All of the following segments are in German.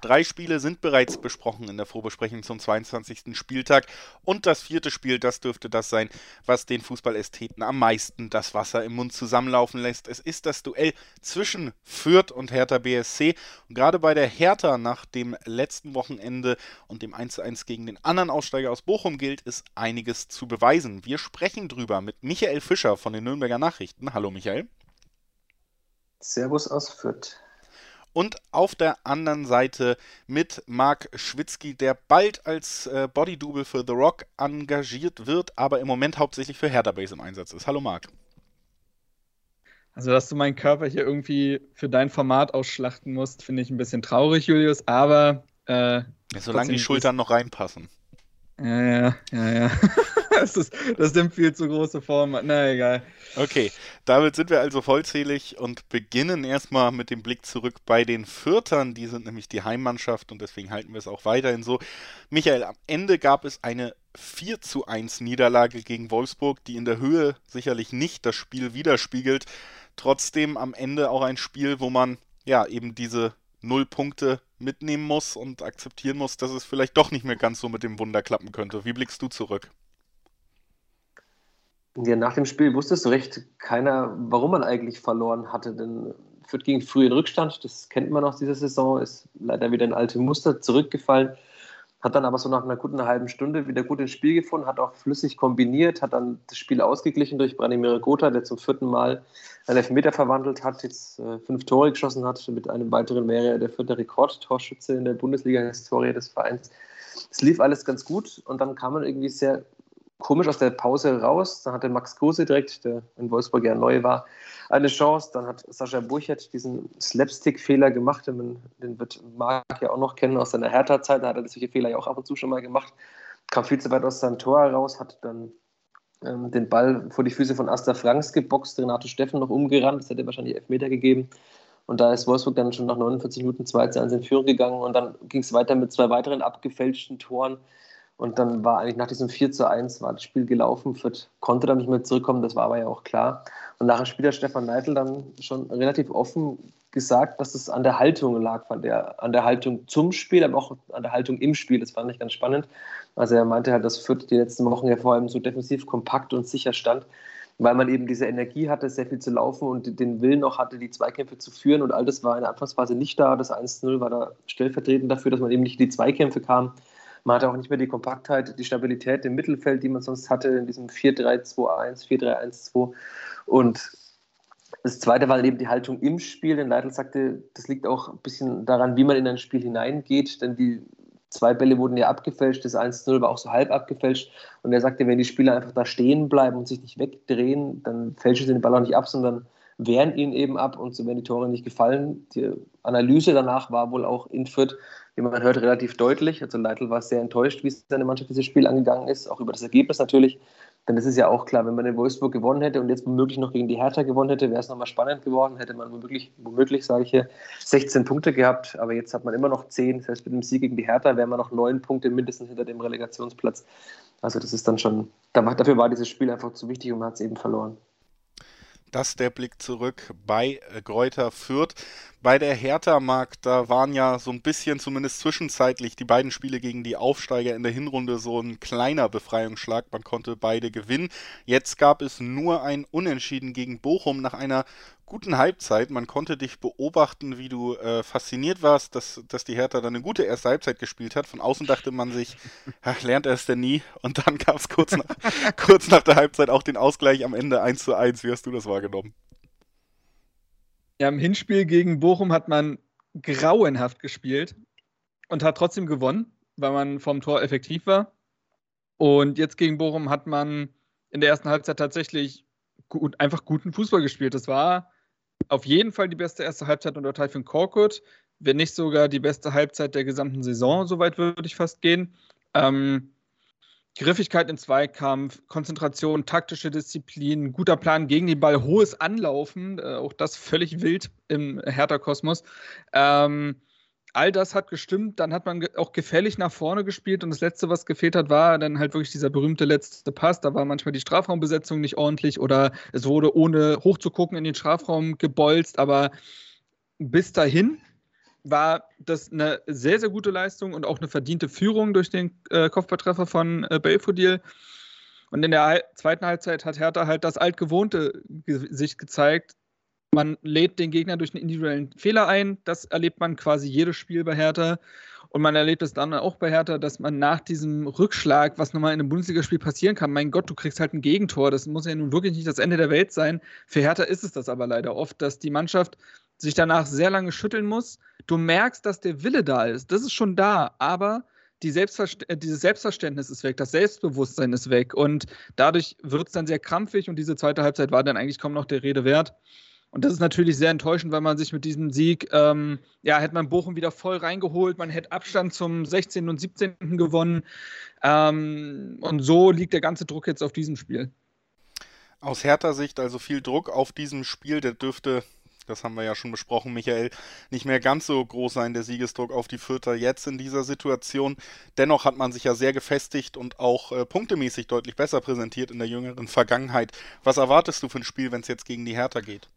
Drei Spiele sind bereits besprochen in der Vorbesprechung zum 22. Spieltag und das vierte Spiel, das dürfte das sein, was den Fußballästheten am meisten das Wasser im Mund zusammenlaufen lässt. Es ist das Duell zwischen Fürth und Hertha BSC und gerade bei der Hertha nach dem letzten Wochenende und dem 1:1 gegen den anderen Aussteiger aus Bochum gilt es einiges zu beweisen. Wir sprechen drüber mit Michael Fischer von den Nürnberger Nachrichten. Hallo Michael. Servus aus Fürth. Und auf der anderen Seite mit Marc Schwitzky, der bald als äh, Bodydouble für The Rock engagiert wird, aber im Moment hauptsächlich für Hertha Base im Einsatz ist. Hallo Marc. Also, dass du meinen Körper hier irgendwie für dein Format ausschlachten musst, finde ich ein bisschen traurig, Julius, aber. Äh, ja, solange die Schultern noch reinpassen. Ja, ja, ja, ja. das, ist, das nimmt viel zu große Form. Na egal. Okay, damit sind wir also vollzählig und beginnen erstmal mit dem Blick zurück bei den Fürtern. Die sind nämlich die Heimmannschaft und deswegen halten wir es auch weiterhin so. Michael, am Ende gab es eine 4 zu 1 Niederlage gegen Wolfsburg, die in der Höhe sicherlich nicht das Spiel widerspiegelt. Trotzdem am Ende auch ein Spiel, wo man ja eben diese null Punkte mitnehmen muss und akzeptieren muss, dass es vielleicht doch nicht mehr ganz so mit dem Wunder klappen könnte. Wie blickst du zurück? Ja, nach dem Spiel wusste so recht keiner, warum man eigentlich verloren hatte. Denn Fürth ging früh in Rückstand, das kennt man aus dieser Saison, ist leider wieder in alte Muster zurückgefallen. Hat dann aber so nach einer guten halben Stunde wieder gut ins Spiel gefunden, hat auch flüssig kombiniert, hat dann das Spiel ausgeglichen durch Branimir Gotha, der zum vierten Mal einen Elfmeter verwandelt hat, jetzt äh, fünf Tore geschossen hat. Mit einem weiteren wäre er der vierte Rekordtorschütze in der Bundesliga-Historie des Vereins. Es lief alles ganz gut und dann kam man irgendwie sehr komisch aus der Pause raus. Dann hatte Max Kruse direkt, der in Wolfsburg ja neu war, eine Chance. Dann hat Sascha Burchert diesen Slapstick-Fehler gemacht. Den, den wird Marc ja auch noch kennen aus seiner Hertha-Zeit. Da hat er solche Fehler ja auch ab und zu schon mal gemacht. Kam viel zu weit aus seinem Tor heraus, hat dann ähm, den Ball vor die Füße von Asta Franks geboxt, Renato Steffen noch umgerannt. Das hätte wahrscheinlich Elfmeter gegeben. Und da ist Wolfsburg dann schon nach 49 Minuten 2 zu 1 in Führung gegangen. Und dann ging es weiter mit zwei weiteren abgefälschten Toren. Und dann war eigentlich nach diesem 4 zu 1 war das Spiel gelaufen. Fürth konnte dann nicht mehr zurückkommen, das war aber ja auch klar. Und nachher spielt der Stefan Neitel dann schon relativ offen gesagt, dass es an der Haltung lag, fand er. An der Haltung zum Spiel, aber auch an der Haltung im Spiel. Das fand ich ganz spannend. Also er meinte halt, dass Fürth die letzten Wochen ja vor allem so defensiv kompakt und sicher stand, weil man eben diese Energie hatte, sehr viel zu laufen und den Willen auch hatte, die Zweikämpfe zu führen. Und all das war in der Anfangsphase nicht da. Das 1-0 war da stellvertretend dafür, dass man eben nicht in die Zweikämpfe kam. Man hatte auch nicht mehr die Kompaktheit, die Stabilität im Mittelfeld, die man sonst hatte in diesem 4-3-2-1, 4-3-1-2. Und das zweite war eben die Haltung im Spiel, denn Leitl sagte, das liegt auch ein bisschen daran, wie man in ein Spiel hineingeht, denn die zwei Bälle wurden ja abgefälscht, das 1-0 war auch so halb abgefälscht und er sagte, wenn die Spieler einfach da stehen bleiben und sich nicht wegdrehen, dann fälschen sie den Ball auch nicht ab, sondern wehren ihn eben ab und so werden die Tore nicht gefallen. Die Analyse danach war wohl auch in Fürth, wie man hört, relativ deutlich. Also Leitl war sehr enttäuscht, wie seine Mannschaft dieses Spiel angegangen ist, auch über das Ergebnis natürlich. Denn es ist ja auch klar, wenn man in Wolfsburg gewonnen hätte und jetzt womöglich noch gegen die Hertha gewonnen hätte, wäre es nochmal spannend geworden. Hätte man womöglich, womöglich sage ich hier, 16 Punkte gehabt. Aber jetzt hat man immer noch 10. Das heißt, mit dem Sieg gegen die Hertha wären wir noch 9 Punkte mindestens hinter dem Relegationsplatz. Also das ist dann schon, dafür war dieses Spiel einfach zu wichtig und man hat es eben verloren. Das der Blick zurück bei äh, Gräuter Fürth. Bei der Hertha Markt, da waren ja so ein bisschen, zumindest zwischenzeitlich, die beiden Spiele gegen die Aufsteiger in der Hinrunde so ein kleiner Befreiungsschlag. Man konnte beide gewinnen. Jetzt gab es nur ein Unentschieden gegen Bochum nach einer guten Halbzeit. Man konnte dich beobachten, wie du äh, fasziniert warst, dass, dass die Hertha dann eine gute erste Halbzeit gespielt hat. Von außen dachte man sich, ach, lernt er es denn nie? Und dann gab es kurz nach, kurz nach der Halbzeit auch den Ausgleich am Ende 1 zu 1. Wie hast du das wahrgenommen? Ja, im Hinspiel gegen Bochum hat man grauenhaft gespielt und hat trotzdem gewonnen, weil man vom Tor effektiv war. Und jetzt gegen Bochum hat man in der ersten Halbzeit tatsächlich gut, einfach guten Fußball gespielt. Das war auf jeden Fall die beste erste Halbzeit unter Typhon Korkut, wenn nicht sogar die beste Halbzeit der gesamten Saison, soweit würde ich fast gehen. Ähm, Griffigkeit im Zweikampf, Konzentration, taktische Disziplin, guter Plan gegen den Ball, hohes Anlaufen, äh, auch das völlig wild im Hertha-Kosmos. Ähm, all das hat gestimmt. Dann hat man auch gefällig nach vorne gespielt und das Letzte, was gefehlt hat, war dann halt wirklich dieser berühmte letzte Pass. Da war manchmal die Strafraumbesetzung nicht ordentlich oder es wurde ohne hochzugucken in den Strafraum gebolzt. Aber bis dahin war das eine sehr, sehr gute Leistung und auch eine verdiente Führung durch den äh, Kopfballtreffer von äh, Belfodil. Und in der zweiten Halbzeit hat Hertha halt das altgewohnte Gesicht gezeigt, man lädt den Gegner durch einen individuellen Fehler ein. Das erlebt man quasi jedes Spiel bei Hertha. Und man erlebt es dann auch bei Hertha, dass man nach diesem Rückschlag, was nochmal in einem Bundesligaspiel passieren kann, mein Gott, du kriegst halt ein Gegentor. Das muss ja nun wirklich nicht das Ende der Welt sein. Für Hertha ist es das aber leider oft, dass die Mannschaft sich danach sehr lange schütteln muss. Du merkst, dass der Wille da ist. Das ist schon da. Aber die Selbstverst äh, dieses Selbstverständnis ist weg, das Selbstbewusstsein ist weg. Und dadurch wird es dann sehr krampfig. Und diese zweite Halbzeit war dann eigentlich kaum noch der Rede wert. Und das ist natürlich sehr enttäuschend, weil man sich mit diesem Sieg, ähm, ja, hätte man Bochum wieder voll reingeholt, man hätte Abstand zum 16. und 17. gewonnen. Ähm, und so liegt der ganze Druck jetzt auf diesem Spiel. Aus härter Sicht also viel Druck auf diesem Spiel, der dürfte, das haben wir ja schon besprochen, Michael, nicht mehr ganz so groß sein, der Siegesdruck auf die Vierter jetzt in dieser Situation. Dennoch hat man sich ja sehr gefestigt und auch äh, punktemäßig deutlich besser präsentiert in der jüngeren Vergangenheit. Was erwartest du für ein Spiel, wenn es jetzt gegen die Hertha geht?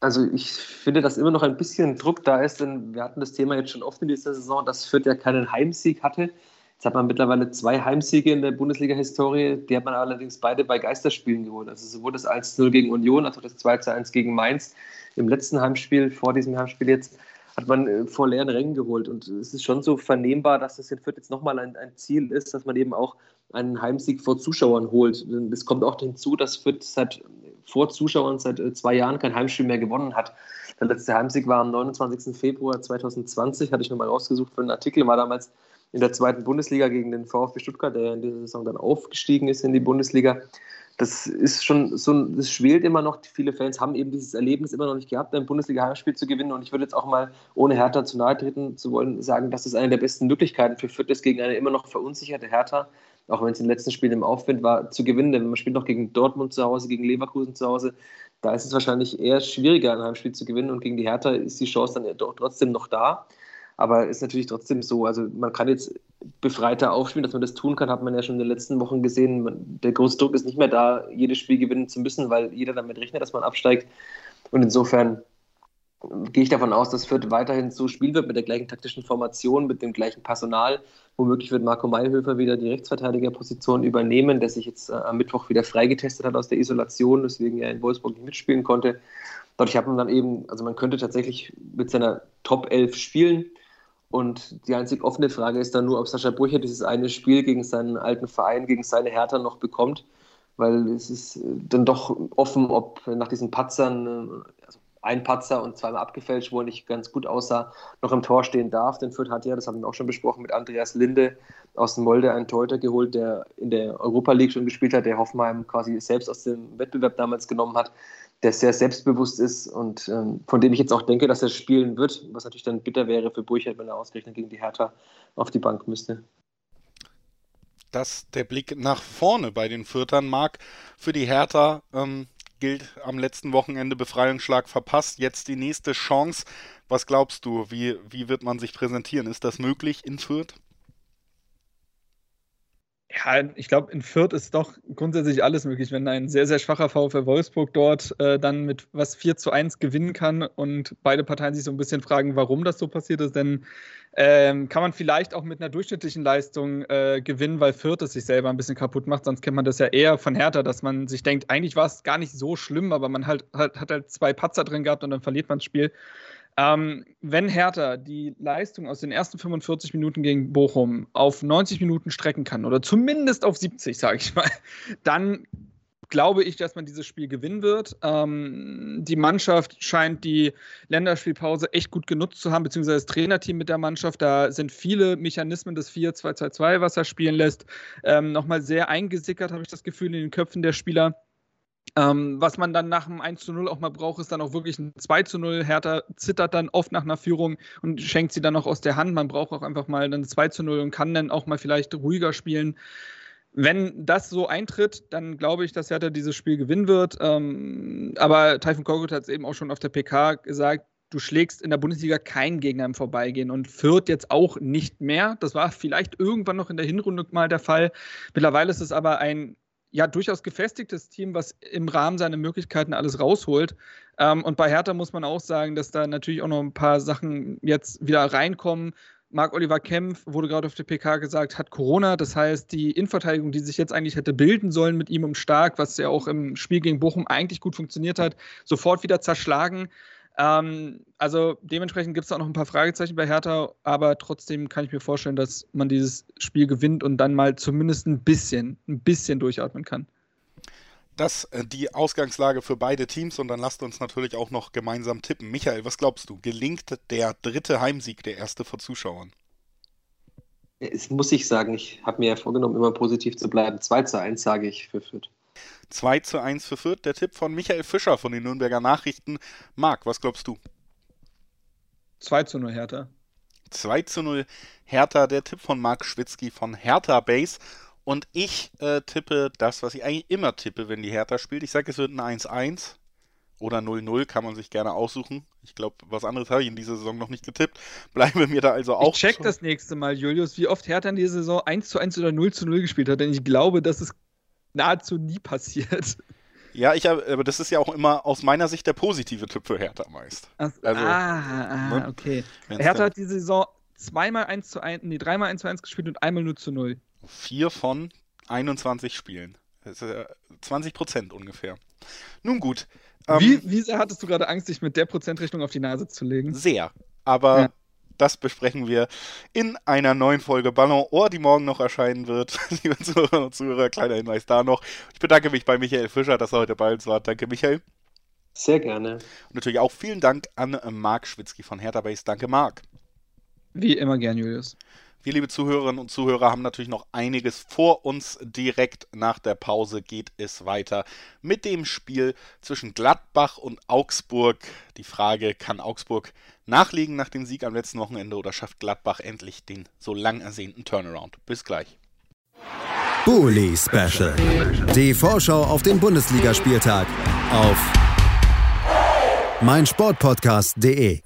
Also ich finde, dass immer noch ein bisschen Druck da ist, denn wir hatten das Thema jetzt schon oft in dieser Saison, dass Fürth ja keinen Heimsieg hatte. Jetzt hat man mittlerweile zwei Heimsiege in der Bundesliga-Historie, die hat man allerdings beide bei Geisterspielen geholt. Also sowohl das 1-0 gegen Union als auch das 2-1 gegen Mainz. Im letzten Heimspiel, vor diesem Heimspiel jetzt, hat man äh, vor leeren Rängen geholt. Und es ist schon so vernehmbar, dass das in Fürth jetzt nochmal ein, ein Ziel ist, dass man eben auch einen Heimsieg vor Zuschauern holt. Es kommt auch hinzu, dass Fürth seit vor Zuschauern seit äh, zwei Jahren kein Heimspiel mehr gewonnen hat. Der letzte Heimsieg war am 29. Februar 2020, hatte ich nochmal rausgesucht für einen Artikel, war damals in der zweiten Bundesliga gegen den VfB Stuttgart, der in dieser Saison dann aufgestiegen ist in die Bundesliga. Das ist schon so, das schwelt immer noch. Viele Fans haben eben dieses Erlebnis immer noch nicht gehabt, ein Bundesliga-Heimspiel zu gewinnen. Und ich würde jetzt auch mal, ohne Hertha zu nahe treten zu wollen, sagen, dass es eine der besten Möglichkeiten für Fürth ist, gegen eine immer noch verunsicherte Hertha auch wenn es den letzten Spielen im Aufwind war, zu gewinnen. Denn man spielt noch gegen Dortmund zu Hause, gegen Leverkusen zu Hause. Da ist es wahrscheinlich eher schwieriger, ein Heimspiel zu gewinnen. Und gegen die Hertha ist die Chance dann doch trotzdem noch da. Aber ist natürlich trotzdem so. Also man kann jetzt befreiter aufspielen, dass man das tun kann, hat man ja schon in den letzten Wochen gesehen. Der große Druck ist nicht mehr da, jedes Spiel gewinnen zu müssen, weil jeder damit rechnet, dass man absteigt. Und insofern gehe ich davon aus, dass Fürth weiterhin so spielen wird mit der gleichen taktischen Formation, mit dem gleichen Personal. Womöglich wird Marco Mayhöfer wieder die Rechtsverteidigerposition übernehmen, der sich jetzt äh, am Mittwoch wieder freigetestet hat aus der Isolation, deswegen er in Wolfsburg nicht mitspielen konnte. Dadurch hat man dann eben, also man könnte tatsächlich mit seiner Top 11 spielen. Und die einzig offene Frage ist dann nur, ob Sascha Burcher dieses eine Spiel gegen seinen alten Verein, gegen seine Hertha noch bekommt. Weil es ist dann doch offen, ob nach diesen Patzern, äh, also ein Patzer und zweimal abgefälscht, wo er nicht ganz gut aussah, noch im Tor stehen darf. Denn Fürth hat ja, das haben wir auch schon besprochen, mit Andreas Linde aus dem Molde einen Torhüter geholt, der in der Europa League schon gespielt hat, der Hoffenheim quasi selbst aus dem Wettbewerb damals genommen hat, der sehr selbstbewusst ist und ähm, von dem ich jetzt auch denke, dass er spielen wird, was natürlich dann bitter wäre für Burchard, wenn er ausgerechnet gegen die Hertha auf die Bank müsste dass der Blick nach vorne bei den Fürtern mag für die Hertha ähm, gilt am letzten Wochenende Befreiungsschlag verpasst. Jetzt die nächste Chance. Was glaubst du, wie, wie wird man sich präsentieren? Ist das möglich in Fürth? Ja, ich glaube, in Fürth ist doch grundsätzlich alles möglich. Wenn ein sehr, sehr schwacher VfL Wolfsburg dort äh, dann mit was 4 zu 1 gewinnen kann und beide Parteien sich so ein bisschen fragen, warum das so passiert ist, denn ähm, kann man vielleicht auch mit einer durchschnittlichen Leistung äh, gewinnen, weil Fürth es sich selber ein bisschen kaputt macht. Sonst kennt man das ja eher von Hertha, dass man sich denkt, eigentlich war es gar nicht so schlimm, aber man halt, hat, hat halt zwei Patzer drin gehabt und dann verliert man das Spiel. Ähm, wenn Hertha die Leistung aus den ersten 45 Minuten gegen Bochum auf 90 Minuten strecken kann oder zumindest auf 70, sage ich mal, dann glaube ich, dass man dieses Spiel gewinnen wird. Ähm, die Mannschaft scheint die Länderspielpause echt gut genutzt zu haben, beziehungsweise das Trainerteam mit der Mannschaft. Da sind viele Mechanismen des 4-2-2-2, was er spielen lässt, ähm, nochmal sehr eingesickert, habe ich das Gefühl, in den Köpfen der Spieler. Ähm, was man dann nach dem 1 zu 0 auch mal braucht, ist dann auch wirklich ein 2 zu 0. Hertha zittert dann oft nach einer Führung und schenkt sie dann auch aus der Hand. Man braucht auch einfach mal ein 2 zu 0 und kann dann auch mal vielleicht ruhiger spielen wenn das so eintritt, dann glaube ich, dass Hertha dieses Spiel gewinnen wird. Ähm, aber Taifun Korkut hat es eben auch schon auf der PK gesagt, du schlägst in der Bundesliga keinen Gegner im Vorbeigehen und Fürth jetzt auch nicht mehr. Das war vielleicht irgendwann noch in der Hinrunde mal der Fall. Mittlerweile ist es aber ein ja durchaus gefestigtes Team, was im Rahmen seiner Möglichkeiten alles rausholt. Ähm, und bei Hertha muss man auch sagen, dass da natürlich auch noch ein paar Sachen jetzt wieder reinkommen. Marc-Oliver Kempf, wurde gerade auf der PK gesagt, hat Corona. Das heißt, die Innenverteidigung, die sich jetzt eigentlich hätte bilden sollen mit ihm um Stark, was ja auch im Spiel gegen Bochum eigentlich gut funktioniert hat, sofort wieder zerschlagen. Ähm, also dementsprechend gibt es auch noch ein paar Fragezeichen bei Hertha, aber trotzdem kann ich mir vorstellen, dass man dieses Spiel gewinnt und dann mal zumindest ein bisschen, ein bisschen durchatmen kann. Das äh, die Ausgangslage für beide Teams und dann lasst uns natürlich auch noch gemeinsam tippen. Michael, was glaubst du? Gelingt der dritte Heimsieg, der erste vor Zuschauern? Es muss ich sagen, ich habe mir ja vorgenommen, immer positiv zu bleiben. 2 zu 1 sage ich für Fürth. 2 zu 1 für Fürth. Der Tipp von Michael Fischer von den Nürnberger Nachrichten. Marc, was glaubst du? 2 zu 0 Hertha. 2 zu 0 Hertha. Der Tipp von Marc Schwitzky von Hertha Base. Und ich äh, tippe das, was ich eigentlich immer tippe, wenn die Hertha spielt. Ich sage, es wird ein 1-1 oder 0-0, kann man sich gerne aussuchen. Ich glaube, was anderes habe ich in dieser Saison noch nicht getippt. Bleibe mir da also auch. Ich check das nächste Mal, Julius, wie oft Hertha in dieser Saison 1 1 oder 0 0 gespielt hat, denn ich glaube, dass es nahezu nie passiert. Ja, ich aber das ist ja auch immer aus meiner Sicht der positive Tipp für Hertha meist. Ach, also, ah, ah ne? okay. Hertha hat diese Saison zweimal 1 zu 1, nee, dreimal 1 zu 1 gespielt und einmal 0 zu 0. Vier von 21 Spielen. Das ist 20 Prozent ungefähr. Nun gut. Ähm, wie, wie sehr hattest du gerade Angst, dich mit der Prozentrechnung auf die Nase zu legen? Sehr. Aber ja. Das besprechen wir in einer neuen Folge Ballon Ohr, die morgen noch erscheinen wird. Liebe Zuhörerinnen und Zuhörer, kleiner Hinweis da noch. Ich bedanke mich bei Michael Fischer, dass er heute bei uns war. Danke, Michael. Sehr gerne. Und natürlich auch vielen Dank an Marc Schwitzky von Hertha Base. Danke, Marc. Wie immer gern, Julius. Wir, liebe Zuhörerinnen und Zuhörer, haben natürlich noch einiges vor uns. Direkt nach der Pause geht es weiter mit dem Spiel zwischen Gladbach und Augsburg. Die Frage, kann Augsburg nachlegen nach dem Sieg am letzten Wochenende oder schafft Gladbach endlich den so lang ersehnten Turnaround? Bis gleich. Bully Special. Die Vorschau auf den Bundesligaspieltag auf meinsportpodcast.de.